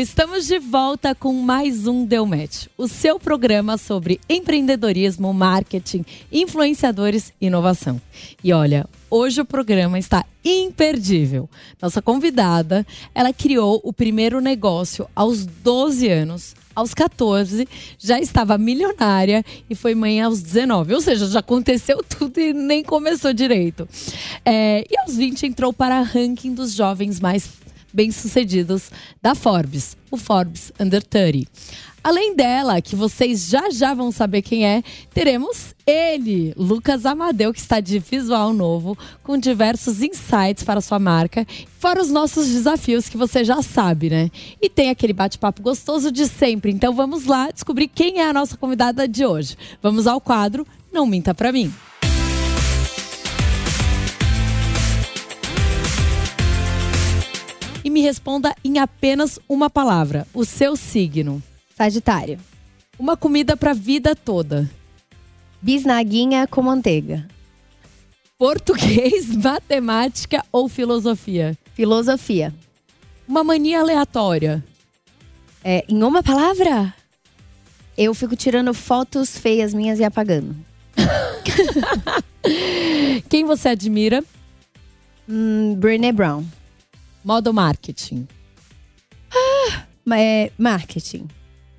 Estamos de volta com mais um Deu Match, o seu programa sobre empreendedorismo, marketing, influenciadores e inovação. E olha, hoje o programa está imperdível. Nossa convidada, ela criou o primeiro negócio aos 12 anos. Aos 14, já estava milionária e foi mãe aos 19. Ou seja, já aconteceu tudo e nem começou direito. É, e aos 20 entrou para ranking dos jovens mais bem-sucedidos da Forbes, o Forbes Under 30. Além dela, que vocês já já vão saber quem é, teremos ele, Lucas Amadeu, que está de visual novo, com diversos insights para sua marca, fora os nossos desafios que você já sabe, né? E tem aquele bate-papo gostoso de sempre. Então vamos lá descobrir quem é a nossa convidada de hoje. Vamos ao quadro Não Minta Pra Mim. E me responda em apenas uma palavra: o seu signo. Sagitário. Uma comida para a vida toda. Bisnaguinha com manteiga. Português, matemática ou filosofia? Filosofia. Uma mania aleatória. É, em uma palavra? Eu fico tirando fotos feias minhas e apagando. Quem você admira? Hum, Brené Brown. Modo marketing. Ah, é marketing.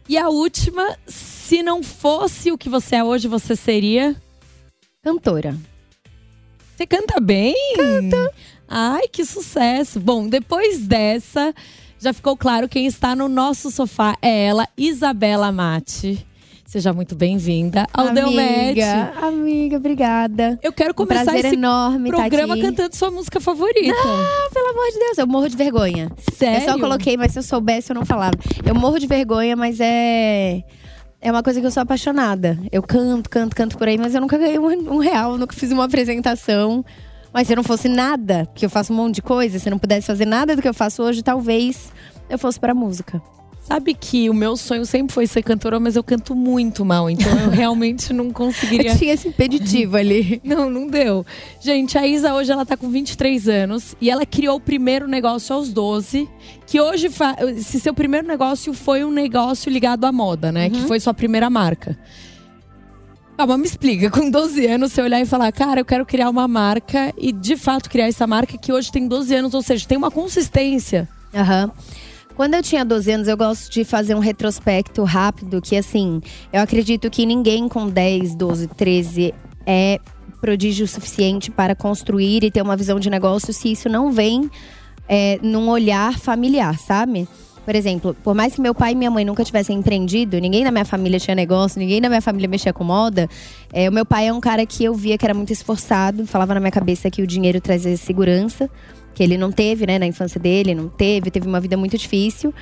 E a última, se não fosse o que você é hoje, você seria? Cantora. Você canta bem? Canta. Ai, que sucesso. Bom, depois dessa, já ficou claro quem está no nosso sofá é ela, Isabela Mate. Seja muito bem-vinda ao amiga, Delmet. Amiga, obrigada. Eu quero começar um esse enorme tá programa tá cantando sua música favorita. Ah, pelo amor de Deus, eu morro de vergonha. Sério? Eu só coloquei, mas se eu soubesse eu não falava. Eu morro de vergonha, mas é é uma coisa que eu sou apaixonada. Eu canto, canto, canto por aí, mas eu nunca ganhei um, um real, nunca fiz uma apresentação. Mas se eu não fosse nada, que eu faço um monte de coisa, se eu não pudesse fazer nada do que eu faço hoje, talvez eu fosse pra música. Sabe que o meu sonho sempre foi ser cantora, mas eu canto muito mal, então eu realmente não conseguiria. Eu tinha esse impeditivo ali. Não, não deu. Gente, a Isa hoje ela tá com 23 anos e ela criou o primeiro negócio aos 12, que hoje fa... se seu primeiro negócio foi um negócio ligado à moda, né, uhum. que foi sua primeira marca. Calma, me explica, com 12 anos você olhar e falar, cara, eu quero criar uma marca e de fato criar essa marca que hoje tem 12 anos, ou seja, tem uma consistência. Aham. Uhum. Quando eu tinha 12 anos, eu gosto de fazer um retrospecto rápido, que assim, eu acredito que ninguém com 10, 12, 13 é prodígio suficiente para construir e ter uma visão de negócio se isso não vem é, num olhar familiar, sabe? Por exemplo, por mais que meu pai e minha mãe nunca tivessem empreendido, ninguém na minha família tinha negócio, ninguém na minha família mexia com moda. É, o meu pai é um cara que eu via que era muito esforçado, falava na minha cabeça que o dinheiro trazia segurança que ele não teve, né, na infância dele, não teve, teve uma vida muito difícil.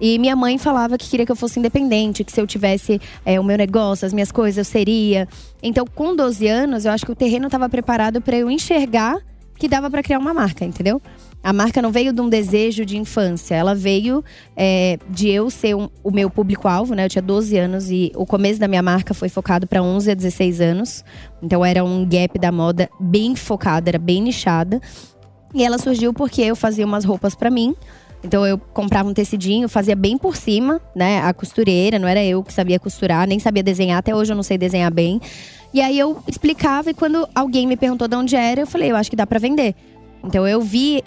E minha mãe falava que queria que eu fosse independente, que se eu tivesse é, o meu negócio, as minhas coisas, eu seria. Então, com 12 anos, eu acho que o terreno estava preparado para eu enxergar que dava para criar uma marca, entendeu? A marca não veio de um desejo de infância, ela veio é, de eu ser um, o meu público-alvo, né? Eu tinha 12 anos e o começo da minha marca foi focado para 11 a 16 anos. Então era um gap da moda bem focada, era bem nichada. E ela surgiu porque eu fazia umas roupas para mim. Então eu comprava um tecidinho, fazia bem por cima, né? A costureira, não era eu que sabia costurar, nem sabia desenhar, até hoje eu não sei desenhar bem. E aí eu explicava e quando alguém me perguntou de onde era, eu falei, eu acho que dá para vender. Então eu vi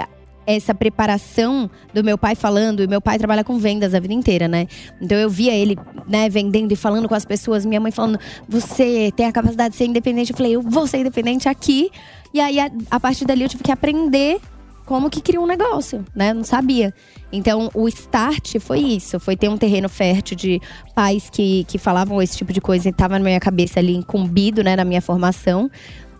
essa preparação do meu pai falando, e meu pai trabalha com vendas a vida inteira, né? Então eu via ele, né, vendendo e falando com as pessoas, minha mãe falando: "Você tem a capacidade de ser independente". Eu falei: "Eu vou ser independente aqui". E aí a, a partir dali eu tive que aprender como que cria um negócio, né? Não sabia. Então, o start foi isso. Foi ter um terreno fértil de pais que, que falavam esse tipo de coisa e estava na minha cabeça ali incumbido, né? Na minha formação.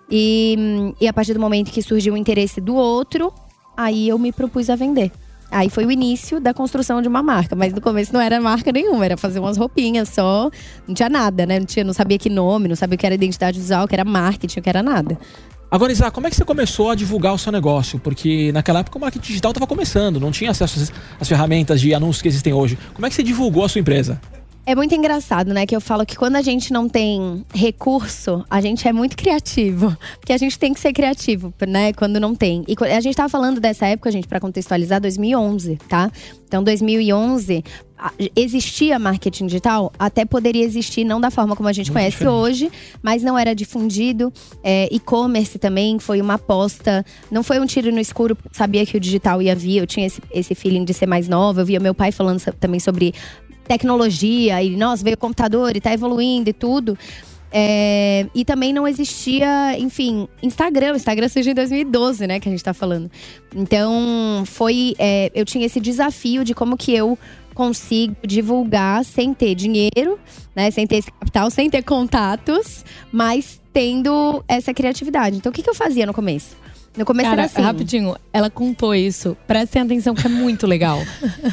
E, e a partir do momento que surgiu o interesse do outro, Aí eu me propus a vender. Aí foi o início da construção de uma marca, mas no começo não era marca nenhuma, era fazer umas roupinhas só, não tinha nada, né? Não, tinha, não sabia que nome, não sabia o que era identidade visual, o que era marketing, o que era nada. Agora, Isa, como é que você começou a divulgar o seu negócio? Porque naquela época o marketing digital estava começando, não tinha acesso às ferramentas de anúncios que existem hoje. Como é que você divulgou a sua empresa? É muito engraçado, né? Que eu falo que quando a gente não tem recurso, a gente é muito criativo. Porque a gente tem que ser criativo, né? Quando não tem. E a gente tava falando dessa época, gente, para contextualizar, 2011, tá? Então, 2011, existia marketing digital? Até poderia existir, não da forma como a gente muito conhece diferente. hoje, mas não era difundido. É, E-commerce também foi uma aposta. Não foi um tiro no escuro, sabia que o digital ia vir. Eu tinha esse, esse feeling de ser mais nova. Eu via meu pai falando também sobre tecnologia e, nossa, veio o computador e tá evoluindo e tudo. É, e também não existia, enfim, Instagram. Instagram surgiu em 2012, né? Que a gente tá falando. Então, foi. É, eu tinha esse desafio de como que eu consigo divulgar sem ter dinheiro, né? Sem ter esse capital, sem ter contatos, mas tendo essa criatividade. Então, o que, que eu fazia no começo? No começo Cara, era assim. Rapidinho, ela contou isso. Prestem atenção que é muito legal.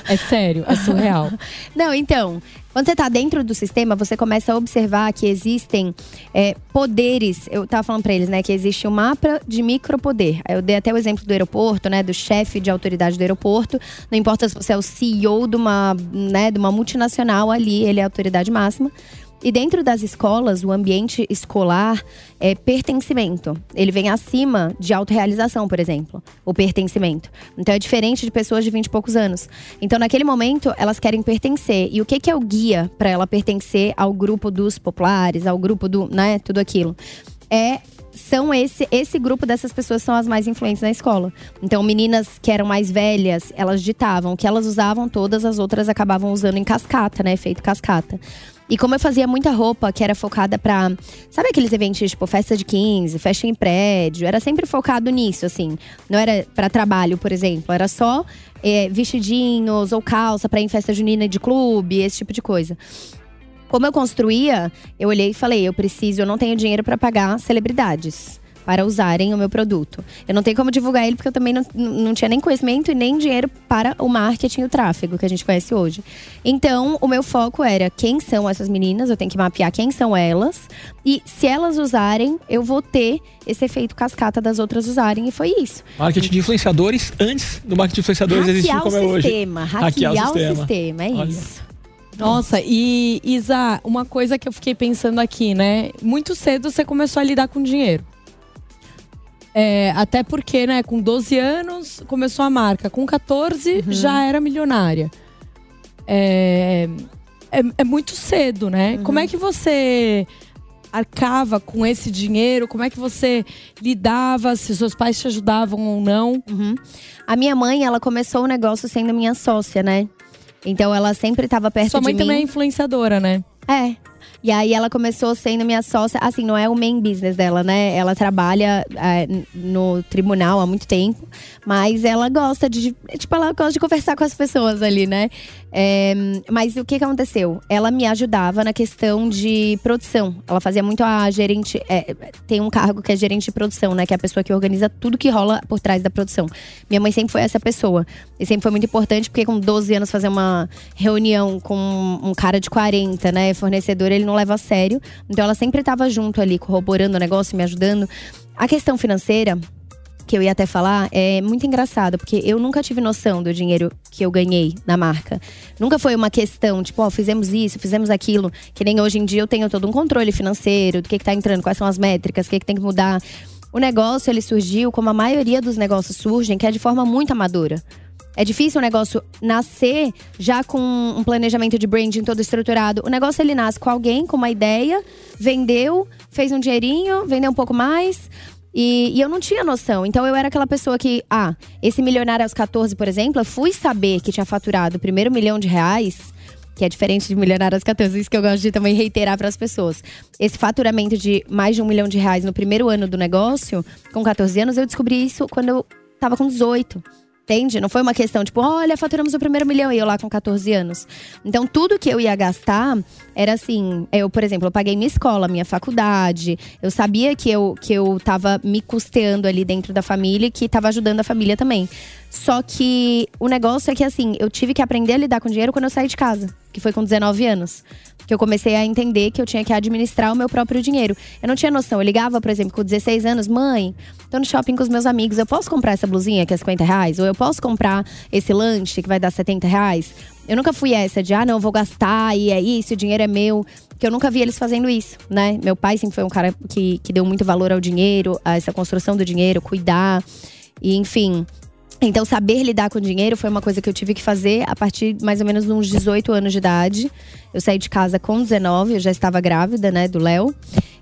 é sério, é surreal. Não, então, quando você está dentro do sistema, você começa a observar que existem é, poderes. Eu estava falando para eles, né, que existe um mapa de micropoder. Eu dei até o exemplo do aeroporto, né, do chefe de autoridade do aeroporto. Não importa se você é o CEO de uma, né, de uma multinacional ali, ele é a autoridade máxima. E dentro das escolas, o ambiente escolar é pertencimento. Ele vem acima de autorrealização, por exemplo, o pertencimento. Então é diferente de pessoas de 20 e poucos anos. Então, naquele momento, elas querem pertencer. E o que, que é o guia para ela pertencer ao grupo dos populares, ao grupo do, né, tudo aquilo? É são esse esse grupo dessas pessoas são as mais influentes na escola. Então, meninas que eram mais velhas, elas ditavam, o que elas usavam, todas as outras acabavam usando em cascata, né? Feito cascata. E como eu fazia muita roupa que era focada pra. Sabe aqueles eventos tipo festa de 15, festa em prédio? Era sempre focado nisso, assim. Não era para trabalho, por exemplo. Era só é, vestidinhos ou calça pra ir em festa junina de clube, esse tipo de coisa. Como eu construía, eu olhei e falei: eu preciso, eu não tenho dinheiro para pagar celebridades para usarem o meu produto. Eu não tenho como divulgar ele porque eu também não, não tinha nem conhecimento e nem dinheiro para o marketing e o tráfego que a gente conhece hoje. Então, o meu foco era quem são essas meninas, eu tenho que mapear quem são elas e se elas usarem, eu vou ter esse efeito cascata das outras usarem e foi isso. Marketing de influenciadores antes do marketing de influenciadores existir como é hoje. Sistema, hackear, hackear o sistema, o sistema, é Olha. isso. Nossa, e Isa, uma coisa que eu fiquei pensando aqui, né? Muito cedo você começou a lidar com dinheiro. É, até porque, né, com 12 anos começou a marca, com 14 uhum. já era milionária. É, é, é muito cedo, né? Uhum. Como é que você arcava com esse dinheiro? Como é que você lidava? Se seus pais te ajudavam ou não? Uhum. A minha mãe, ela começou o negócio sendo minha sócia, né? Então ela sempre estava perto de mim. Sua mãe também é influenciadora, né? É, e aí ela começou sendo minha sócia. Assim, não é o main business dela, né? Ela trabalha é, no tribunal há muito tempo. Mas ela gosta de. Tipo, ela gosta de conversar com as pessoas ali, né? É, mas o que, que aconteceu? Ela me ajudava na questão de produção. Ela fazia muito a gerente. É, tem um cargo que é gerente de produção, né? Que é a pessoa que organiza tudo que rola por trás da produção. Minha mãe sempre foi essa pessoa. E sempre foi muito importante, porque com 12 anos fazer uma reunião com um cara de 40, né? Fornecedor, ele não leva a sério. Então ela sempre estava junto ali, corroborando o negócio, me ajudando. A questão financeira, que eu ia até falar, é muito engraçado, porque eu nunca tive noção do dinheiro que eu ganhei na marca. Nunca foi uma questão, tipo, ó, oh, fizemos isso, fizemos aquilo. Que nem hoje em dia eu tenho todo um controle financeiro, do que, que tá entrando, quais são as métricas, o que, que tem que mudar. O negócio, ele surgiu como a maioria dos negócios surgem, que é de forma muito amadora. É difícil o negócio nascer já com um planejamento de branding todo estruturado. O negócio ele nasce com alguém, com uma ideia, vendeu, fez um dinheirinho, vendeu um pouco mais. E, e, eu não tinha noção. Então eu era aquela pessoa que, ah, esse milionário aos 14, por exemplo, eu fui saber que tinha faturado o primeiro milhão de reais. Que é diferente de milionário aos 14, isso que eu gosto de também reiterar para as pessoas. Esse faturamento de mais de um milhão de reais no primeiro ano do negócio, com 14 anos, eu descobri isso quando eu tava com 18. Entende? Não foi uma questão tipo, olha, faturamos o primeiro milhão e eu lá com 14 anos. Então, tudo que eu ia gastar era assim. Eu, por exemplo, eu paguei minha escola, minha faculdade. Eu sabia que eu, que eu tava me custeando ali dentro da família e que tava ajudando a família também. Só que o negócio é que, assim, eu tive que aprender a lidar com dinheiro quando eu saí de casa, que foi com 19 anos. Que eu comecei a entender que eu tinha que administrar o meu próprio dinheiro. Eu não tinha noção. Eu ligava, por exemplo, com 16 anos, mãe, tô no shopping com os meus amigos, eu posso comprar essa blusinha que é 50 reais? Ou eu posso comprar esse lanche que vai dar 70 reais? Eu nunca fui essa de, ah, não, eu vou gastar e é isso, o dinheiro é meu. Que eu nunca vi eles fazendo isso, né? Meu pai sempre foi um cara que, que deu muito valor ao dinheiro, a essa construção do dinheiro, cuidar. E, enfim, então, saber lidar com dinheiro foi uma coisa que eu tive que fazer a partir mais ou menos uns 18 anos de idade. Eu saí de casa com 19, eu já estava grávida, né, do Léo.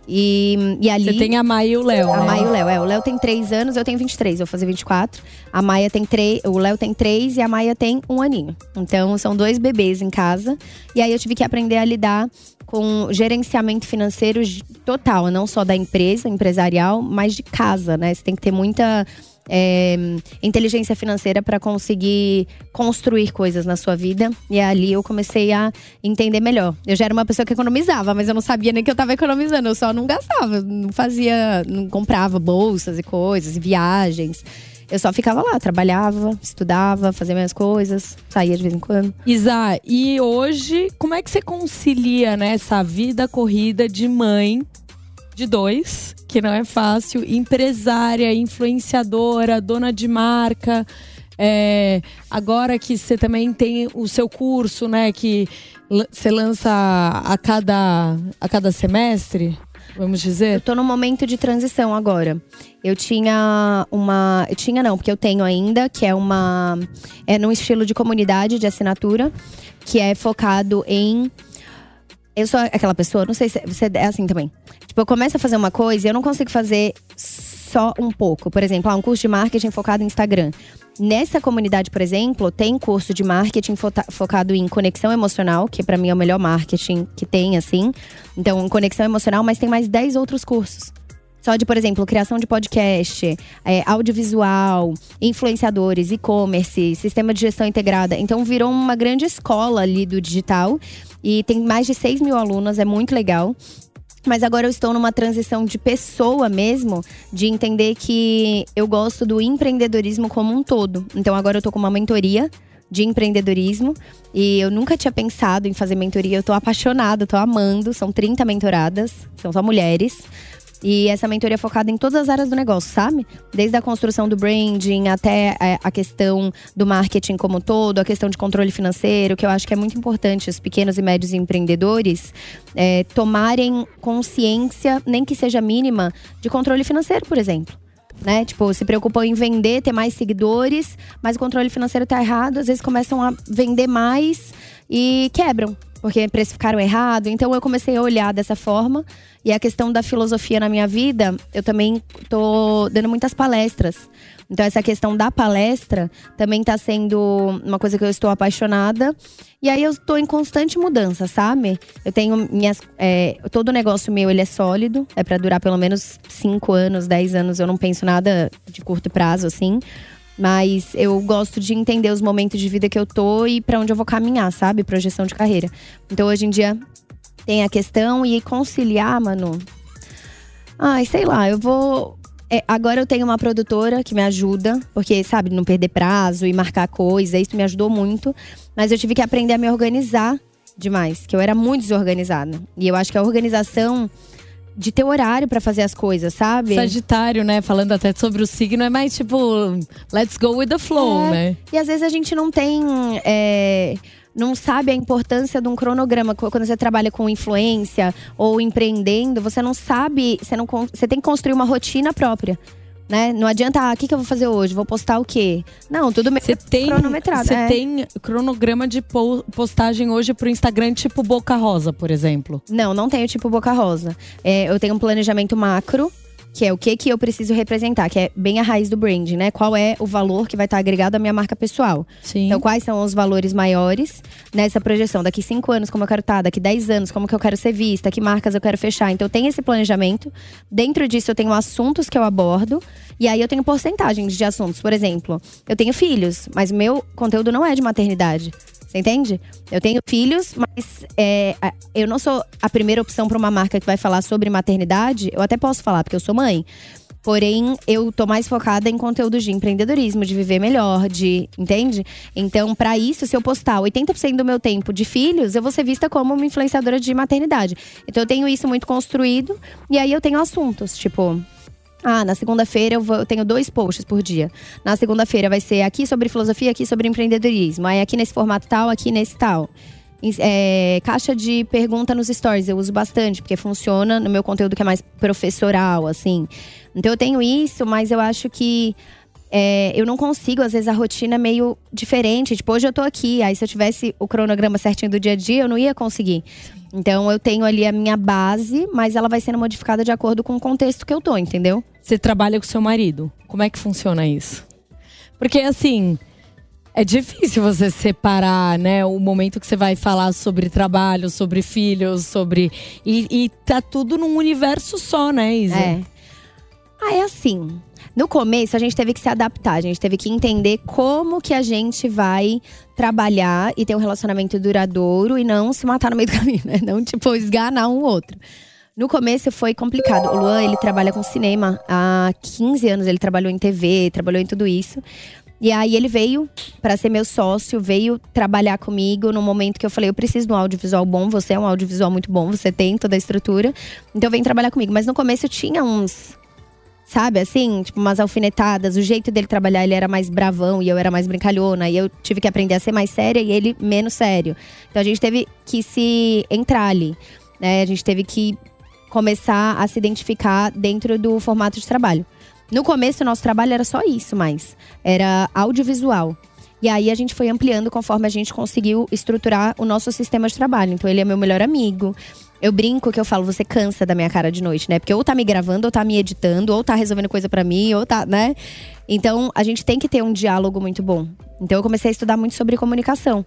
E, e ali. Você tem a Maia e o Léo. A né? Maia e o Léo. É, o Léo tem 3 anos, eu tenho 23, eu vou fazer 24. A Maia tem 3, o Léo tem 3 e a Maia tem um aninho. Então, são dois bebês em casa. E aí eu tive que aprender a lidar com gerenciamento financeiro total, não só da empresa, empresarial, mas de casa, né? Você tem que ter muita é, inteligência financeira para conseguir construir coisas na sua vida. E ali eu comecei a entender melhor. Eu já era uma pessoa que economizava, mas eu não sabia nem que eu estava economizando. Eu só não gastava, não fazia, não comprava bolsas e coisas, viagens. Eu só ficava lá, trabalhava, estudava, fazia minhas coisas, saía de vez em quando. Isa, e hoje, como é que você concilia né, essa vida corrida de mãe de dois, que não é fácil, empresária, influenciadora, dona de marca. É, agora que você também tem o seu curso, né? Que você lança a cada, a cada semestre, vamos dizer? Eu tô num momento de transição agora. Eu tinha uma. Eu tinha não, porque eu tenho ainda, que é uma. É num estilo de comunidade de assinatura, que é focado em eu sou aquela pessoa, não sei se você é assim também. Tipo, eu começo a fazer uma coisa e eu não consigo fazer só um pouco. Por exemplo, há um curso de marketing focado em Instagram. Nessa comunidade, por exemplo, tem curso de marketing focado em conexão emocional, que para mim é o melhor marketing que tem, assim. Então, conexão emocional, mas tem mais 10 outros cursos. Só de, por exemplo, criação de podcast, é, audiovisual, influenciadores, e-commerce, sistema de gestão integrada. Então virou uma grande escola ali do digital. E tem mais de 6 mil alunas, é muito legal. Mas agora eu estou numa transição de pessoa mesmo, de entender que eu gosto do empreendedorismo como um todo. Então agora eu tô com uma mentoria de empreendedorismo e eu nunca tinha pensado em fazer mentoria. Eu tô apaixonada, tô amando. São 30 mentoradas, são só mulheres. E essa mentoria é focada em todas as áreas do negócio, sabe? Desde a construção do branding até é, a questão do marketing como um todo, a questão de controle financeiro, que eu acho que é muito importante os pequenos e médios empreendedores é, tomarem consciência, nem que seja mínima, de controle financeiro, por exemplo. Né? Tipo, se preocupam em vender, ter mais seguidores, mas o controle financeiro tá errado, às vezes começam a vender mais e quebram porque precificaram errado. Então eu comecei a olhar dessa forma. E a questão da filosofia na minha vida, eu também tô dando muitas palestras. Então essa questão da palestra também tá sendo uma coisa que eu estou apaixonada. E aí eu estou em constante mudança, sabe? Eu tenho minhas. É, todo negócio meu ele é sólido, é para durar pelo menos 5 anos, 10 anos. Eu não penso nada de curto prazo, assim. Mas eu gosto de entender os momentos de vida que eu tô e para onde eu vou caminhar, sabe? Projeção de carreira. Então hoje em dia tem a questão e conciliar, mano. Ai, sei lá, eu vou. É, agora eu tenho uma produtora que me ajuda, porque, sabe, não perder prazo e marcar coisa, isso me ajudou muito. Mas eu tive que aprender a me organizar demais, que eu era muito desorganizada. E eu acho que a organização de ter horário para fazer as coisas, sabe? Sagitário, né? Falando até sobre o signo, é mais tipo, let's go with the flow, é. né? E às vezes a gente não tem. É, não sabe a importância de um cronograma. Quando você trabalha com influência ou empreendendo, você não sabe. Você, não, você tem que construir uma rotina própria né? Não adianta, ah, o que, que eu vou fazer hoje? Vou postar o quê? Não, tudo meio tem, cronometrado. Você é. tem cronograma de postagem hoje pro Instagram tipo Boca Rosa, por exemplo? Não, não tenho tipo Boca Rosa. É, eu tenho um planejamento macro que é o que que eu preciso representar, que é bem a raiz do branding, né? Qual é o valor que vai estar agregado à minha marca pessoal. Sim. Então, quais são os valores maiores nessa projeção? Daqui cinco anos, como eu quero estar, daqui dez anos, como que eu quero ser vista, que marcas eu quero fechar. Então, eu tenho esse planejamento. Dentro disso, eu tenho assuntos que eu abordo. E aí eu tenho porcentagens de assuntos. Por exemplo, eu tenho filhos, mas meu conteúdo não é de maternidade. Você entende? Eu tenho filhos, mas é, eu não sou a primeira opção para uma marca que vai falar sobre maternidade. Eu até posso falar, porque eu sou mãe. Porém, eu tô mais focada em conteúdo de empreendedorismo, de viver melhor, de. Entende? Então, para isso, se eu postar 80% do meu tempo de filhos, eu vou ser vista como uma influenciadora de maternidade. Então, eu tenho isso muito construído. E aí, eu tenho assuntos, tipo. Ah, na segunda-feira eu, eu tenho dois posts por dia. Na segunda-feira vai ser aqui sobre filosofia, aqui sobre empreendedorismo. Aí aqui nesse formato tal, aqui nesse tal. É, caixa de pergunta nos stories, eu uso bastante, porque funciona no meu conteúdo que é mais professoral, assim. Então eu tenho isso, mas eu acho que é, eu não consigo, às vezes a rotina é meio diferente. Tipo, hoje eu tô aqui, aí se eu tivesse o cronograma certinho do dia a dia, eu não ia conseguir. Então eu tenho ali a minha base, mas ela vai sendo modificada de acordo com o contexto que eu tô, entendeu? Você trabalha com seu marido. Como é que funciona isso? Porque assim, é difícil você separar, né, o momento que você vai falar sobre trabalho, sobre filhos, sobre. E, e tá tudo num universo só, né, Isa? É. Ah, é assim. No começo, a gente teve que se adaptar, a gente teve que entender como que a gente vai trabalhar e ter um relacionamento duradouro e não se matar no meio do caminho, né? Não, tipo, esganar um outro. No começo foi complicado. O Luan, ele trabalha com cinema há 15 anos, ele trabalhou em TV, trabalhou em tudo isso. E aí ele veio para ser meu sócio, veio trabalhar comigo no momento que eu falei, eu preciso de um audiovisual bom, você é um audiovisual muito bom, você tem toda a estrutura. Então vem trabalhar comigo. Mas no começo eu tinha uns sabe, assim, tipo umas alfinetadas. O jeito dele trabalhar, ele era mais bravão e eu era mais brincalhona. E eu tive que aprender a ser mais séria e ele menos sério. Então a gente teve que se entrar ali, né? A gente teve que começar a se identificar dentro do formato de trabalho. No começo, o nosso trabalho era só isso, mas era audiovisual. E aí a gente foi ampliando conforme a gente conseguiu estruturar o nosso sistema de trabalho. Então ele é meu melhor amigo. Eu brinco que eu falo, você cansa da minha cara de noite, né? Porque ou tá me gravando, ou tá me editando, ou tá resolvendo coisa para mim, ou tá, né? Então a gente tem que ter um diálogo muito bom. Então eu comecei a estudar muito sobre comunicação.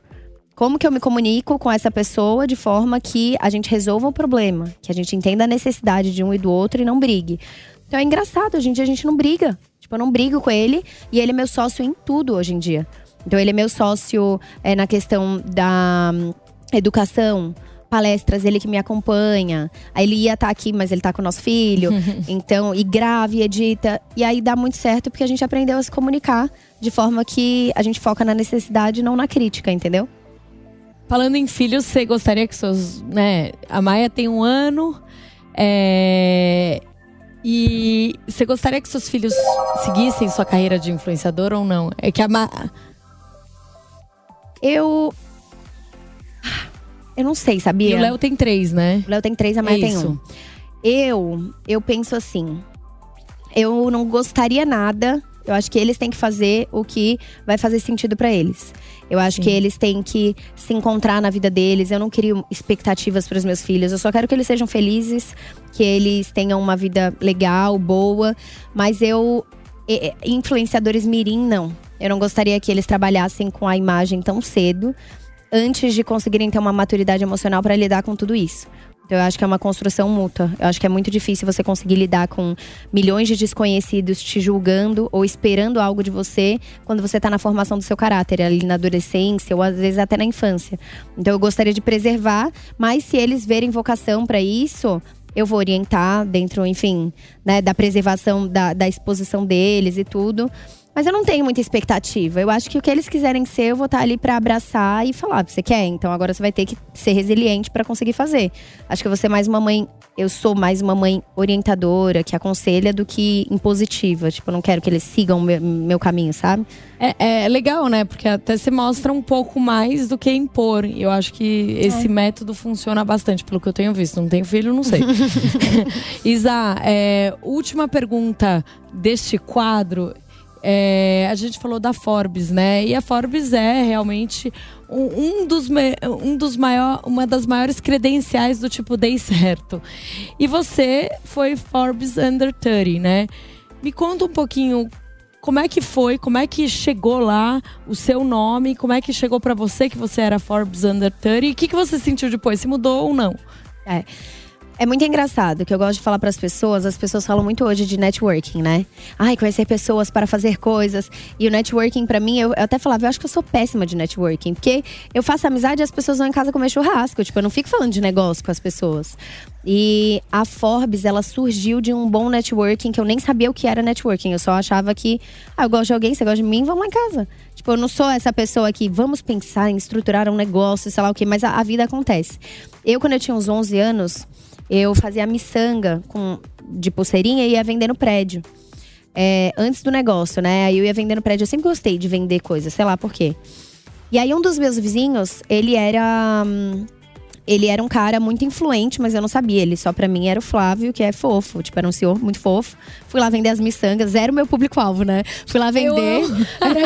Como que eu me comunico com essa pessoa de forma que a gente resolva o problema, que a gente entenda a necessidade de um e do outro e não brigue. Então é engraçado, hoje em dia a gente não briga. Tipo, eu não brigo com ele e ele é meu sócio em tudo hoje em dia. Então ele é meu sócio é, na questão da hum, educação, palestras, ele que me acompanha. Aí ele ia estar tá aqui, mas ele está com o nosso filho. então, e grave, e edita. E aí dá muito certo porque a gente aprendeu a se comunicar de forma que a gente foca na necessidade, não na crítica, entendeu? Falando em filhos, você gostaria que seus. Né, a Maia tem um ano. É, e você gostaria que seus filhos seguissem sua carreira de influenciador ou não? É que a Ma... Eu. Eu não sei, sabia? E o Léo tem três, né? O Léo tem três, a Maia tem um. Eu, eu penso assim. Eu não gostaria nada eu acho que eles têm que fazer o que vai fazer sentido para eles. Eu acho Sim. que eles têm que se encontrar na vida deles. Eu não crio expectativas para os meus filhos. Eu só quero que eles sejam felizes, que eles tenham uma vida legal, boa. Mas eu. Influenciadores mirim, não. Eu não gostaria que eles trabalhassem com a imagem tão cedo, antes de conseguirem ter uma maturidade emocional para lidar com tudo isso. Então, eu acho que é uma construção mútua. Eu acho que é muito difícil você conseguir lidar com milhões de desconhecidos te julgando ou esperando algo de você quando você está na formação do seu caráter, ali na adolescência ou às vezes até na infância. Então, eu gostaria de preservar, mas se eles verem vocação para isso, eu vou orientar dentro, enfim, né, da preservação da, da exposição deles e tudo. Mas eu não tenho muita expectativa. Eu acho que o que eles quiserem ser, eu vou estar ali para abraçar e falar, você quer? Então agora você vai ter que ser resiliente para conseguir fazer. Acho que eu vou ser mais uma mãe, eu sou mais uma mãe orientadora, que aconselha do que impositiva. Tipo, eu não quero que eles sigam o meu, meu caminho, sabe? É, é, legal, né? Porque até se mostra um pouco mais do que impor. Eu acho que esse é. método funciona bastante, pelo que eu tenho visto. Não tenho filho, não sei. Isa, é, última pergunta deste quadro. É, a gente falou da Forbes, né? E a Forbes é realmente um, dos, um dos maior, uma das maiores credenciais do tipo dei certo. E você foi Forbes Under 30, né? Me conta um pouquinho como é que foi, como é que chegou lá o seu nome, como é que chegou para você que você era Forbes Under 30 e o que, que você sentiu depois, se mudou ou não? É. É muito engraçado que eu gosto de falar para as pessoas. As pessoas falam muito hoje de networking, né? Ai, conhecer pessoas para fazer coisas. E o networking, para mim, eu, eu, até falava, eu acho que eu sou péssima de networking. Porque eu faço amizade e as pessoas vão em casa comer churrasco. Tipo, eu não fico falando de negócio com as pessoas. E a Forbes, ela surgiu de um bom networking que eu nem sabia o que era networking. Eu só achava que, ah, eu gosto de alguém, você gosta de mim, vamos lá em casa. Tipo, eu não sou essa pessoa que vamos pensar em estruturar um negócio, sei lá o quê, mas a, a vida acontece. Eu, quando eu tinha uns 11 anos, eu fazia miçanga com, de pulseirinha e ia vender no prédio. É, antes do negócio, né? Aí eu ia vender no prédio. Eu sempre gostei de vender coisas, sei lá por quê. E aí um dos meus vizinhos, ele era. Hum, ele era um cara muito influente, mas eu não sabia. Ele só pra mim era o Flávio, que é fofo. Tipo, era um senhor muito fofo. Fui lá vender as miçangas. Zero meu público-alvo, né? Fui lá vender.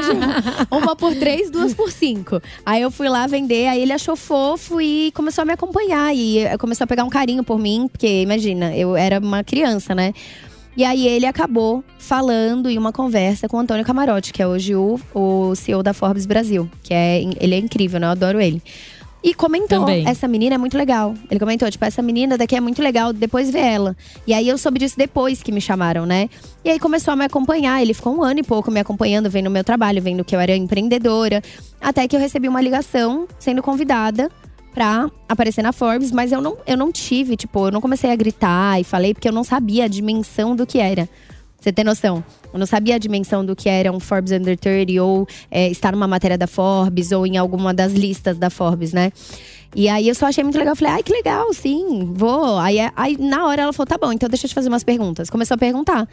uma por três, duas por cinco. Aí eu fui lá vender, aí ele achou fofo e começou a me acompanhar. E começou a pegar um carinho por mim, porque imagina, eu era uma criança, né? E aí ele acabou falando em uma conversa com o Antônio Camarote, que é hoje o, o CEO da Forbes Brasil. Que é, ele é incrível, né? Eu adoro ele. E comentou, Também. essa menina é muito legal. Ele comentou, tipo, essa menina daqui é muito legal, depois vê ela. E aí eu soube disso depois que me chamaram, né? E aí começou a me acompanhar. Ele ficou um ano e pouco me acompanhando, vendo o meu trabalho, vendo que eu era empreendedora. Até que eu recebi uma ligação sendo convidada pra aparecer na Forbes, mas eu não, eu não tive, tipo, eu não comecei a gritar e falei porque eu não sabia a dimensão do que era. Você tem noção? Eu não sabia a dimensão do que era um Forbes Under 30 ou é, estar numa matéria da Forbes ou em alguma das listas da Forbes, né? E aí eu só achei muito legal. Falei, ai, que legal, sim, vou. Aí, aí na hora ela falou, tá bom, então deixa eu te fazer umas perguntas. Começou a perguntar.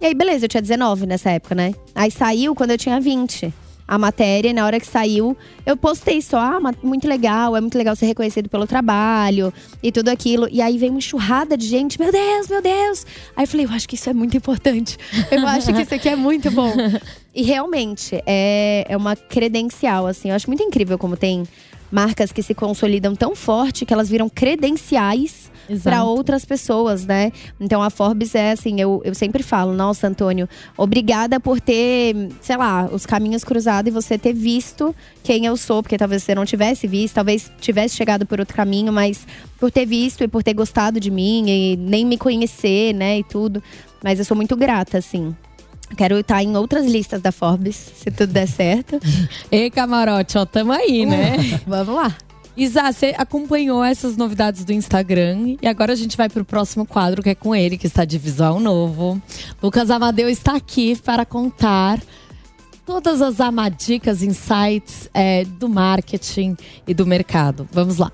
E aí, beleza, eu tinha 19 nessa época, né? Aí saiu quando eu tinha 20 a matéria, na hora que saiu, eu postei só, ah, muito legal, é muito legal ser reconhecido pelo trabalho e tudo aquilo. E aí veio uma enxurrada de gente, meu Deus, meu Deus. Aí eu falei, eu acho que isso é muito importante. Eu acho que isso aqui é muito bom. E realmente, é, é uma credencial, assim. Eu acho muito incrível como tem marcas que se consolidam tão forte que elas viram credenciais para outras pessoas, né? Então a Forbes é assim, eu, eu sempre falo, nossa, Antônio, obrigada por ter, sei lá, os caminhos cruzados e você ter visto quem eu sou, porque talvez você não tivesse visto, talvez tivesse chegado por outro caminho, mas por ter visto e por ter gostado de mim e nem me conhecer, né, e tudo. Mas eu sou muito grata, assim. Quero estar em outras listas da Forbes, se tudo der certo. Ei, camarote, ó, tamo aí, né? Vamos lá. Isa, você acompanhou essas novidades do Instagram e agora a gente vai para o próximo quadro que é com ele, que está de visual novo. Lucas Amadeu está aqui para contar todas as amadicas, insights é, do marketing e do mercado. Vamos lá.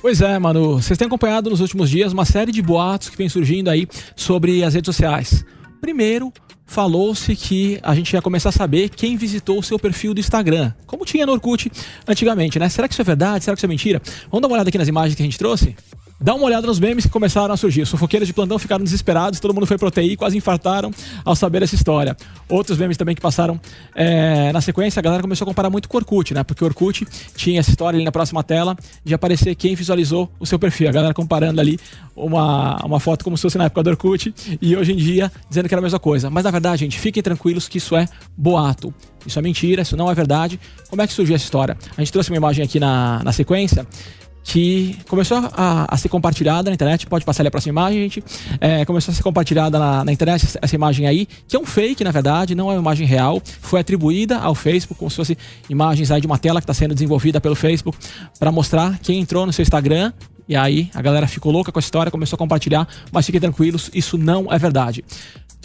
Pois é, Manu. Vocês têm acompanhado nos últimos dias uma série de boatos que vem surgindo aí sobre as redes sociais. Primeiro, falou-se que a gente ia começar a saber quem visitou o seu perfil do Instagram, como tinha no Orkut antigamente, né? Será que isso é verdade? Será que isso é mentira? Vamos dar uma olhada aqui nas imagens que a gente trouxe? Dá uma olhada nos memes que começaram a surgir. Os fofoqueiros de plantão ficaram desesperados, todo mundo foi pro TI, quase infartaram ao saber essa história. Outros memes também que passaram é, na sequência, a galera começou a comparar muito com o Orkut, né? Porque o Orkut tinha essa história ali na próxima tela de aparecer quem visualizou o seu perfil. A galera comparando ali uma, uma foto como se fosse na época do Orkut e hoje em dia dizendo que era a mesma coisa. Mas na verdade, gente, fiquem tranquilos que isso é boato. Isso é mentira, isso não é verdade. Como é que surgiu essa história? A gente trouxe uma imagem aqui na, na sequência que começou a, a, ser compartilhada na internet. Pode passar ali a próxima imagem, gente. É, começou a ser compartilhada na, na, internet essa imagem aí, que é um fake, na verdade, não é uma imagem real. Foi atribuída ao Facebook, como se fosse imagens aí de uma tela que está sendo desenvolvida pelo Facebook para mostrar quem entrou no seu Instagram e aí a galera ficou louca com a história, começou a compartilhar, mas fiquem tranquilos, isso não é verdade.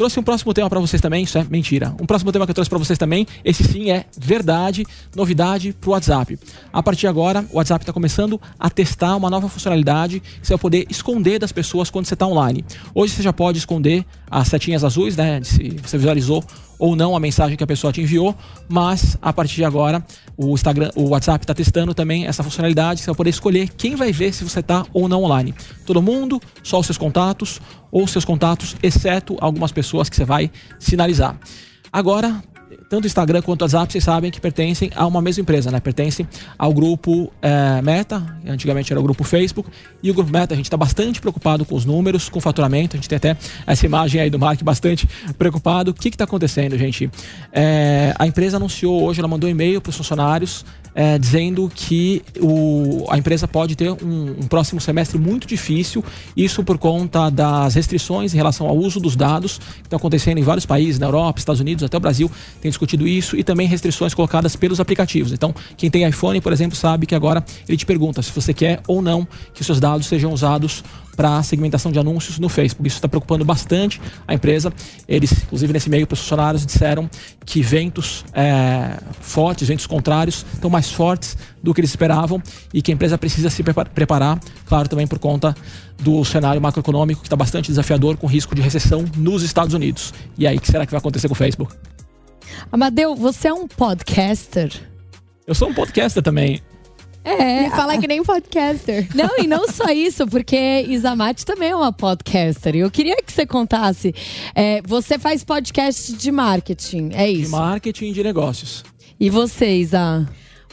Trouxe um próximo tema para vocês também, isso é mentira. Um próximo tema que eu trouxe para vocês também, esse sim é verdade, novidade pro WhatsApp. A partir de agora, o WhatsApp está começando a testar uma nova funcionalidade que você vai poder esconder das pessoas quando você está online. Hoje você já pode esconder as setinhas azuis, né? Se você visualizou ou não a mensagem que a pessoa te enviou, mas a partir de agora o Instagram, o WhatsApp está testando também essa funcionalidade, você vai poder escolher quem vai ver se você está ou não online. Todo mundo, só os seus contatos ou seus contatos, exceto algumas pessoas que você vai sinalizar. Agora, tanto o Instagram quanto o WhatsApp, vocês sabem que pertencem a uma mesma empresa, né? Pertencem ao grupo é, Meta, antigamente era o grupo Facebook, e o grupo Meta, a gente está bastante preocupado com os números, com o faturamento, a gente tem até essa imagem aí do Mark bastante preocupado. O que está acontecendo, gente? É, a empresa anunciou hoje, ela mandou um e-mail para os funcionários é, dizendo que o, a empresa pode ter um, um, próximo semestre muito difícil, isso por conta das restrições em relação ao uso dos dados que estão acontecendo em vários países, na Europa, Estados Unidos, até o Brasil tem discutido isso, e também restrições colocadas pelos aplicativos. Então, quem tem iPhone, por exemplo, sabe que agora ele te pergunta se você quer ou não que seus dados sejam usados para segmentação de anúncios no Facebook. Isso está preocupando bastante a empresa. Eles, inclusive, nesse meio os funcionários, disseram que ventos é, fortes, ventos contrários, estão mais fortes do que eles esperavam e que a empresa precisa se preparar, claro, também por conta do cenário macroeconômico que está bastante desafiador, com risco de recessão nos Estados Unidos. E aí, o que será que vai acontecer com o Facebook? Amadeu, você é um podcaster? Eu sou um podcaster também. É. E falar que nem um podcaster. Não, e não só isso, porque Isamate também é uma podcaster. Eu queria que você contasse. É, você faz podcast de marketing, é isso? De marketing e de negócios. E você, Isa?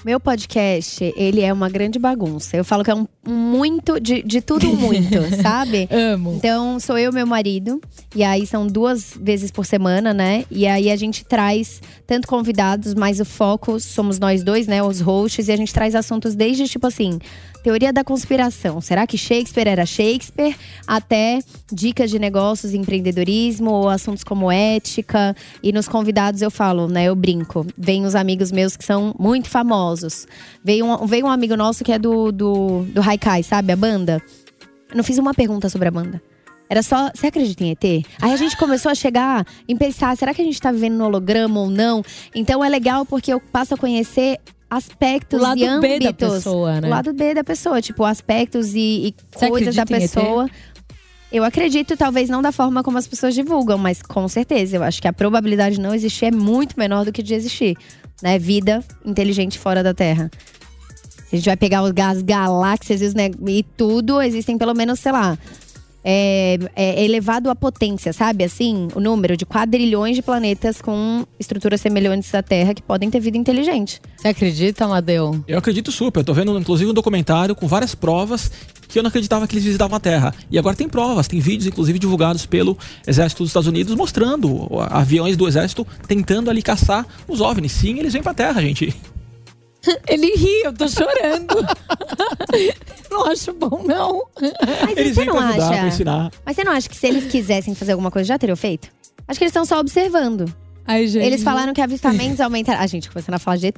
Meu podcast, ele é uma grande bagunça. Eu falo que é um muito, de, de tudo muito, sabe? Amo. Então, sou eu e meu marido. E aí são duas vezes por semana, né? E aí a gente traz tanto convidados, mas o foco somos nós dois, né? Os hosts. E a gente traz assuntos desde, tipo assim, teoria da conspiração. Será que Shakespeare era Shakespeare? Até dicas de negócios, empreendedorismo, ou assuntos como ética. E nos convidados eu falo, né? Eu brinco. Vem os amigos meus que são muito famosos. Veio um, veio um amigo nosso que é do, do, do Haikai, sabe? A banda. Eu não fiz uma pergunta sobre a banda. Era só, você acredita em ET? Aí a gente começou a chegar em pensar, será que a gente tá vivendo no holograma ou não? Então é legal porque eu passo a conhecer aspectos e âmbitos. B da pessoa, né? O lado B da pessoa, tipo, aspectos e, e coisas da pessoa. Eu acredito, talvez não da forma como as pessoas divulgam, mas com certeza. Eu acho que a probabilidade de não existir é muito menor do que de existir. Né? Vida inteligente fora da Terra. A gente vai pegar as galáxias e, e tudo, existem pelo menos, sei lá, é, é, elevado à potência, sabe? Assim, o número de quadrilhões de planetas com estruturas semelhantes à Terra que podem ter vida inteligente. Você acredita, Amadeu? Eu acredito super. Eu tô vendo, inclusive, um documentário com várias provas que eu não acreditava que eles visitavam a Terra. E agora tem provas, tem vídeos, inclusive, divulgados pelo Exército dos Estados Unidos, mostrando aviões do Exército tentando ali caçar os OVNIs. Sim, eles vêm pra Terra, gente. Ele ri, eu tô chorando. não acho bom, não. Mas eles você não acha? Mas você não acha que se eles quisessem fazer alguma coisa, já teriam feito? Acho que eles estão só observando. Ai, eles falaram que avistamentos aumentaram. A gente começando a falar de ET.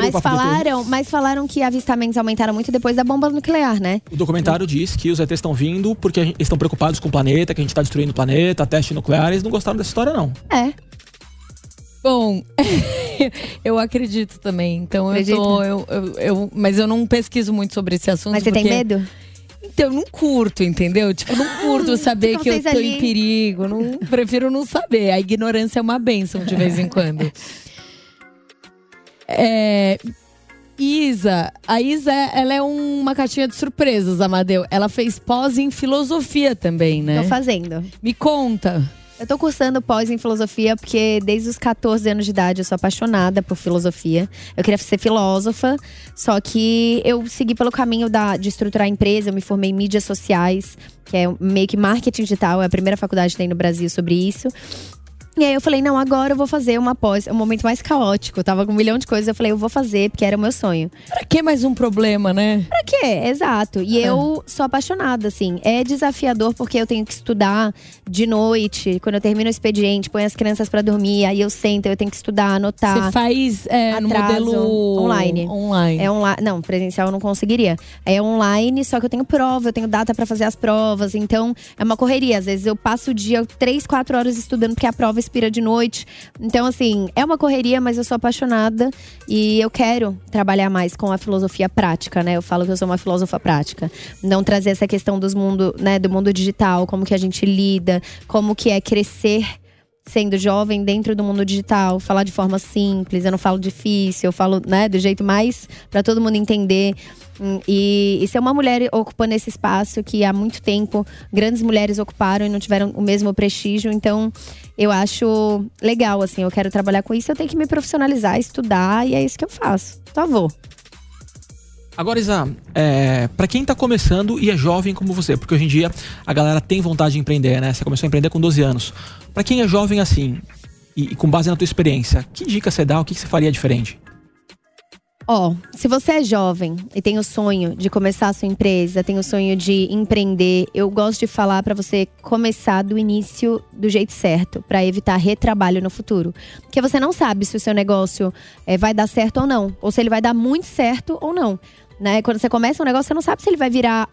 Mas falaram, mas falaram que avistamentos aumentaram muito depois da bomba nuclear, né? O documentário diz que os ETs estão vindo porque eles estão preocupados com o planeta, que a gente está destruindo o planeta, teste nuclear. Eles não gostaram dessa história, não. É. Bom, eu acredito também. Então Acredita? eu tô. Eu, eu, eu, mas eu não pesquiso muito sobre esse assunto. Mas você porque... tem medo? Então, eu não curto, entendeu? Tipo, não curto saber que eu tô ali. em perigo. Não, prefiro não saber. A ignorância é uma benção de vez em quando. É, Isa, a Isa, ela é uma caixinha de surpresas, Amadeu. Ela fez pós em filosofia também, né? Tô fazendo. Me conta. Eu tô cursando pós em filosofia porque desde os 14 anos de idade eu sou apaixonada por filosofia. Eu queria ser filósofa, só que eu segui pelo caminho da, de estruturar a empresa, eu me formei em mídias sociais, que é meio que marketing digital, é a primeira faculdade que tem no Brasil sobre isso. E aí eu falei, não, agora eu vou fazer uma pós. É um momento mais caótico. Eu tava com um milhão de coisas. Eu falei, eu vou fazer, porque era o meu sonho. Pra que mais um problema, né? Pra quê? Exato. E é. eu sou apaixonada, assim. É desafiador porque eu tenho que estudar de noite, quando eu termino o expediente, põe as crianças para dormir, aí eu sento, eu tenho que estudar, anotar. Você faz é, no modelo online. Online. É online. Não, presencial eu não conseguiria. É online, só que eu tenho prova, eu tenho data para fazer as provas. Então, é uma correria. Às vezes eu passo o dia três, quatro horas estudando porque a prova expira de noite. Então, assim, é uma correria, mas eu sou apaixonada e eu quero trabalhar mais com a filosofia prática, né? Eu falo que eu sou uma filósofa prática. Não trazer essa questão dos mundo, né, do mundo digital, como que a gente lida, como que é crescer sendo jovem dentro do mundo digital, falar de forma simples, eu não falo difícil, eu falo, né, do jeito mais para todo mundo entender. Hum, e, e ser uma mulher ocupando esse espaço que há muito tempo grandes mulheres ocuparam e não tiveram o mesmo prestígio, então eu acho legal, assim, eu quero trabalhar com isso, eu tenho que me profissionalizar, estudar e é isso que eu faço. Por favor. Agora, Isa, é, para quem tá começando e é jovem como você, porque hoje em dia a galera tem vontade de empreender, né? Você começou a empreender com 12 anos. Para quem é jovem assim, e, e, com base na tua experiência, que dica você dá? O que, que você faria diferente? Ó, se você é jovem e tem o sonho de começar a sua empresa, tem o sonho de empreender, eu gosto de falar para você começar do início do jeito certo, para evitar retrabalho no futuro. Porque você não sabe se o seu negócio é, vai dar certo ou não, ou se ele vai dar muito certo ou não. Né? Quando você começa um negócio, você não sabe se ele vai virar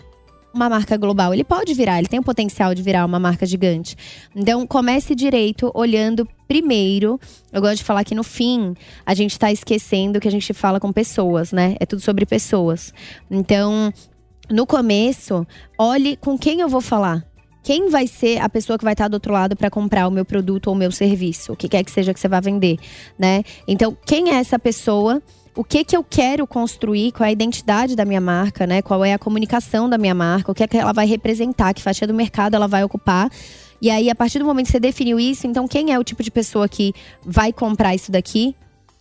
uma marca global. Ele pode virar, ele tem o potencial de virar uma marca gigante. Então, comece direito, olhando primeiro. Eu gosto de falar que no fim, a gente está esquecendo que a gente fala com pessoas, né? É tudo sobre pessoas. Então, no começo, olhe com quem eu vou falar. Quem vai ser a pessoa que vai estar do outro lado para comprar o meu produto ou o meu serviço, o que quer que seja que você vá vender, né? Então, quem é essa pessoa? O que que eu quero construir, qual é a identidade da minha marca, né? Qual é a comunicação da minha marca, o que é que ela vai representar, que fatia do mercado ela vai ocupar. E aí, a partir do momento que você definiu isso, então quem é o tipo de pessoa que vai comprar isso daqui?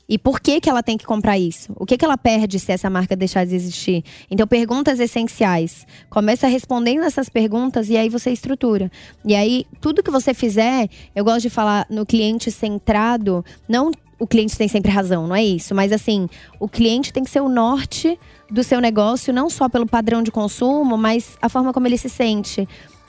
E por que, que ela tem que comprar isso? O que, que ela perde se essa marca deixar de existir? Então, perguntas essenciais. Começa respondendo essas perguntas e aí você estrutura. E aí, tudo que você fizer, eu gosto de falar no cliente centrado, não o cliente tem sempre razão, não é isso. Mas assim, o cliente tem que ser o norte do seu negócio, não só pelo padrão de consumo, mas a forma como ele se sente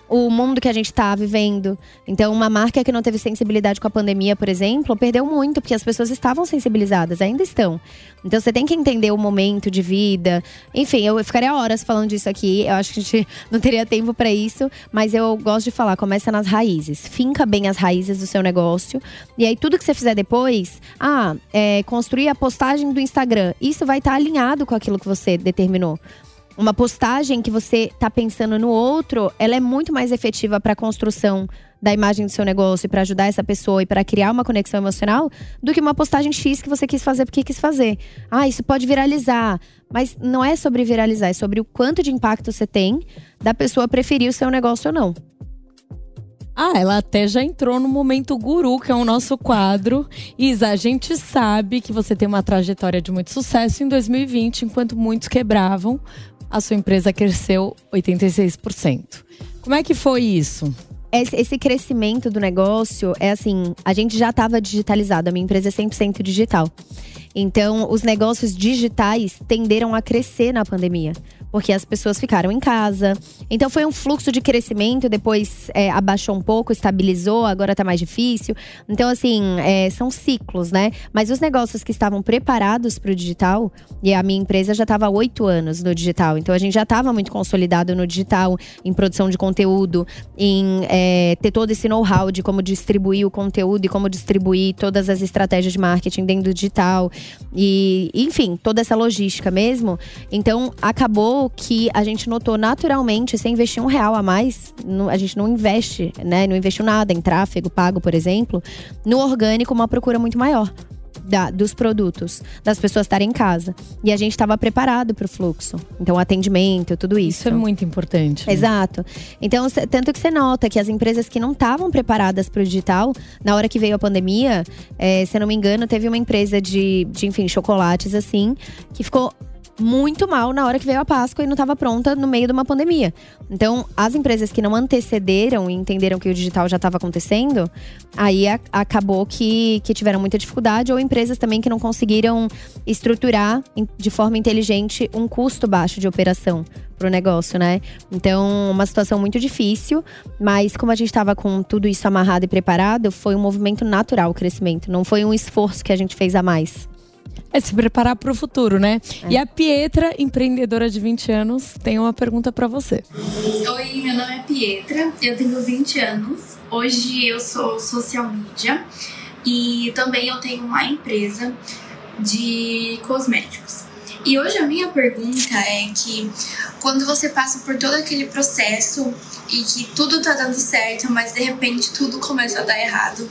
o mundo que a gente está vivendo. Então, uma marca que não teve sensibilidade com a pandemia, por exemplo, perdeu muito, porque as pessoas estavam sensibilizadas, ainda estão. Então, você tem que entender o momento de vida. Enfim, eu ficaria horas falando disso aqui. Eu acho que a gente não teria tempo para isso, mas eu gosto de falar, começa nas raízes. Finca bem as raízes do seu negócio. E aí, tudo que você fizer depois, ah, é, construir a postagem do Instagram. Isso vai estar tá alinhado com aquilo que você determinou uma postagem que você está pensando no outro, ela é muito mais efetiva para a construção da imagem do seu negócio e para ajudar essa pessoa e para criar uma conexão emocional do que uma postagem X que você quis fazer porque quis fazer. Ah, isso pode viralizar. Mas não é sobre viralizar, é sobre o quanto de impacto você tem da pessoa preferir o seu negócio ou não. Ah, ela até já entrou no momento guru, que é o nosso quadro. Isa, a gente sabe que você tem uma trajetória de muito sucesso em 2020, enquanto muitos quebravam a sua empresa cresceu 86%. Como é que foi isso? Esse crescimento do negócio é assim: a gente já estava digitalizado, a minha empresa é 100% digital. Então, os negócios digitais tenderam a crescer na pandemia porque as pessoas ficaram em casa. Então foi um fluxo de crescimento, depois é, abaixou um pouco, estabilizou, agora tá mais difícil. Então, assim, é, são ciclos, né? Mas os negócios que estavam preparados para o digital, e a minha empresa já estava há oito anos no digital, então a gente já estava muito consolidado no digital, em produção de conteúdo, em é, ter todo esse know-how de como distribuir o conteúdo e como distribuir todas as estratégias de marketing dentro do digital. E, enfim, toda essa logística mesmo. Então, acabou que a gente notou naturalmente, sem investir um real a mais, a gente não investe, né? Não investiu nada em tráfego pago, por exemplo, no orgânico uma procura muito maior. Da, dos produtos, das pessoas estarem em casa. E a gente estava preparado para o fluxo. Então, atendimento, tudo isso. Isso é muito importante. Né? Exato. Então, tanto que você nota que as empresas que não estavam preparadas para o digital, na hora que veio a pandemia, é, se eu não me engano, teve uma empresa de, de, enfim, chocolates assim, que ficou muito mal na hora que veio a Páscoa e não estava pronta no meio de uma pandemia. Então, as empresas que não antecederam e entenderam que o digital já estava acontecendo, aí a, acabou que, que tiveram muita dificuldade, ou empresas também que não conseguiram estruturar de forma inteligente um custo baixo de operação para o negócio, né? Então, uma situação muito difícil, mas como a gente estava com tudo isso amarrado e preparado, foi um movimento natural o crescimento, não foi um esforço que a gente fez a mais. É se preparar para o futuro, né? É. E a Pietra, empreendedora de 20 anos, tem uma pergunta para você. Oi, meu nome é Pietra, eu tenho 20 anos. Hoje eu sou social media e também eu tenho uma empresa de cosméticos. E hoje a minha pergunta é que quando você passa por todo aquele processo e que tudo tá dando certo, mas de repente tudo começa a dar errado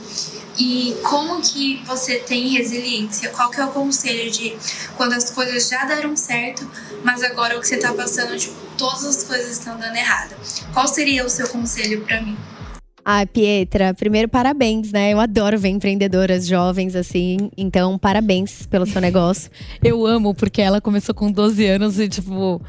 e como que você tem resiliência? Qual que é o conselho de quando as coisas já deram certo, mas agora o que você tá passando, tipo, todas as coisas estão dando errado? Qual seria o seu conselho para mim? Ah, Pietra, primeiro parabéns, né? Eu adoro ver empreendedoras jovens assim, então parabéns pelo seu negócio. Eu amo porque ela começou com 12 anos e tipo,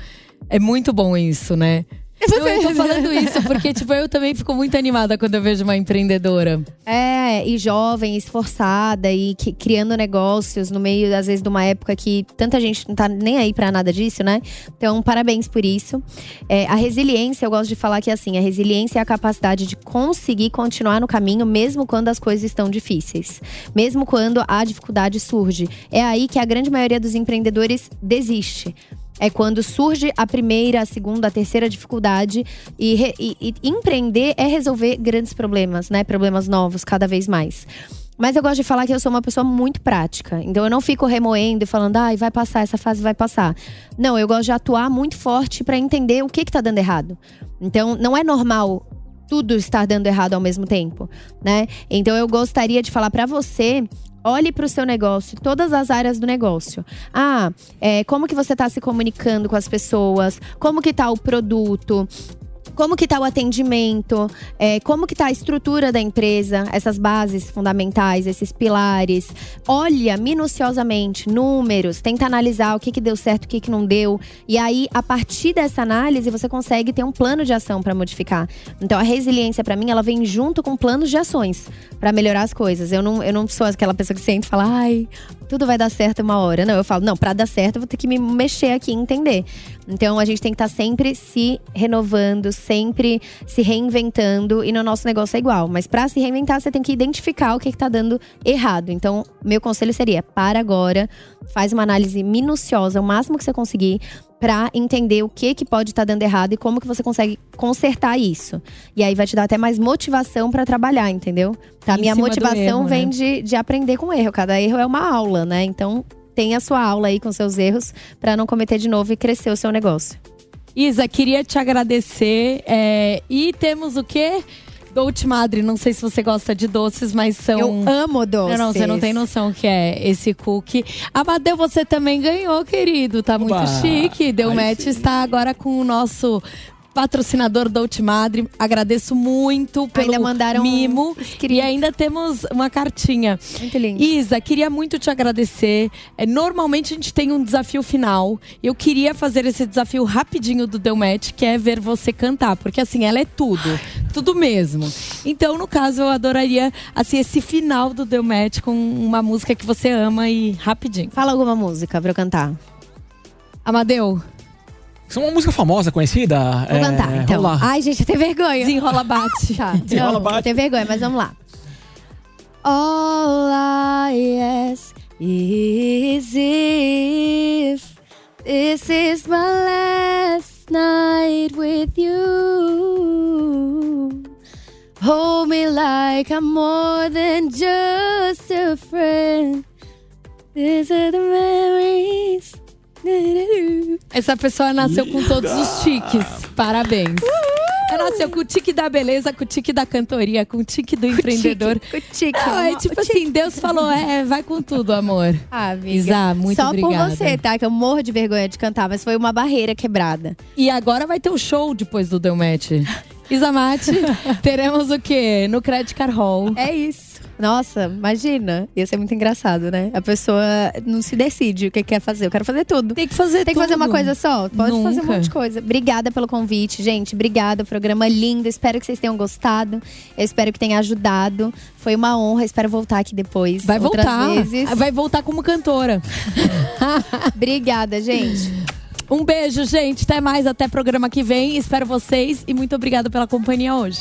é muito bom isso, né? Não, eu tô falando isso porque, tipo, eu também fico muito animada quando eu vejo uma empreendedora. É, e jovem, esforçada e que, criando negócios no meio, às vezes, de uma época que tanta gente não tá nem aí pra nada disso, né? Então, parabéns por isso. É, a resiliência, eu gosto de falar que assim, a resiliência é a capacidade de conseguir continuar no caminho, mesmo quando as coisas estão difíceis. Mesmo quando a dificuldade surge. É aí que a grande maioria dos empreendedores desiste. É quando surge a primeira, a segunda, a terceira dificuldade. E, e, e empreender é resolver grandes problemas, né? Problemas novos, cada vez mais. Mas eu gosto de falar que eu sou uma pessoa muito prática. Então eu não fico remoendo e falando, ai, ah, vai passar, essa fase vai passar. Não, eu gosto de atuar muito forte para entender o que, que tá dando errado. Então não é normal tudo estar dando errado ao mesmo tempo, né? Então eu gostaria de falar para você Olhe para o seu negócio, todas as áreas do negócio. Ah, é, como que você está se comunicando com as pessoas? Como que está o produto? Como que está o atendimento, é, como que está a estrutura da empresa, essas bases fundamentais, esses pilares. Olha minuciosamente números, tenta analisar o que, que deu certo, o que, que não deu. E aí, a partir dessa análise, você consegue ter um plano de ação para modificar. Então, a resiliência, para mim, ela vem junto com planos de ações para melhorar as coisas. Eu não, eu não sou aquela pessoa que sente e fala, ai, tudo vai dar certo uma hora. Não, eu falo, não, para dar certo, eu vou ter que me mexer aqui e entender. Então, a gente tem que estar tá sempre se renovando, sempre se reinventando e no nosso negócio é igual. Mas para se reinventar, você tem que identificar o que está dando errado. Então, meu conselho seria: para agora, faz uma análise minuciosa, o máximo que você conseguir, para entender o que que pode estar tá dando errado e como que você consegue consertar isso. E aí vai te dar até mais motivação para trabalhar, entendeu? Tá? Minha motivação erro, vem né? de, de aprender com erro. Cada erro é uma aula, né? Então, tenha a sua aula aí com seus erros para não cometer de novo e crescer o seu negócio. Isa, queria te agradecer. É, e temos o quê? Dolce Madre, não sei se você gosta de doces, mas são. Eu amo doces. Não, não, você não tem noção que é esse cookie. Amadeu, você também ganhou, querido. Tá muito chique. Deu match, está agora com o nosso patrocinador da Ultimadre. Agradeço muito pelo ainda mandaram mimo. Um e ainda temos uma cartinha. Muito lindo. Isa, queria muito te agradecer. É, normalmente a gente tem um desafio final. Eu queria fazer esse desafio rapidinho do Delmet, que é ver você cantar. Porque assim, ela é tudo. Tudo mesmo. Então, no caso, eu adoraria assim, esse final do Delmet com uma música que você ama e rapidinho. Fala alguma música pra eu cantar. Amadeu. Isso é uma música famosa, conhecida. Vou é... cantar, então. Vamos lá. Ai, gente, tem vergonha. Desenrola bate. tá. Desenrola bate. Tem vergonha, mas vamos lá. All I ask is if this is my last night with you. Hold me like I'm more than just a friend. These are the memories essa pessoa nasceu com todos os tiques. Parabéns. Ela nasceu com o tique da beleza, com o tique da cantoria, com o tique do empreendedor. Com o tique. Não, é tipo assim, Deus falou, é, vai com tudo, amor. Ah, amiga. Isa, muito Só obrigada. por você, tá? Que eu morro de vergonha de cantar, mas foi uma barreira quebrada. E agora vai ter o um show depois do Delmete. Isamate, teremos o quê? No Credit Car Hall. É isso. Nossa, imagina. Ia ser muito engraçado, né? A pessoa não se decide o que quer fazer. Eu quero fazer tudo. Tem que fazer Tem tudo. que fazer uma coisa só? Pode Nunca. fazer um monte de coisa. Obrigada pelo convite, gente. Obrigada. Programa lindo. Espero que vocês tenham gostado. Eu espero que tenha ajudado. Foi uma honra. Espero voltar aqui depois. Vai voltar. Vezes. Vai voltar como cantora. Obrigada, gente. Um beijo, gente. Até mais, até programa que vem. Espero vocês e muito obrigada pela companhia hoje.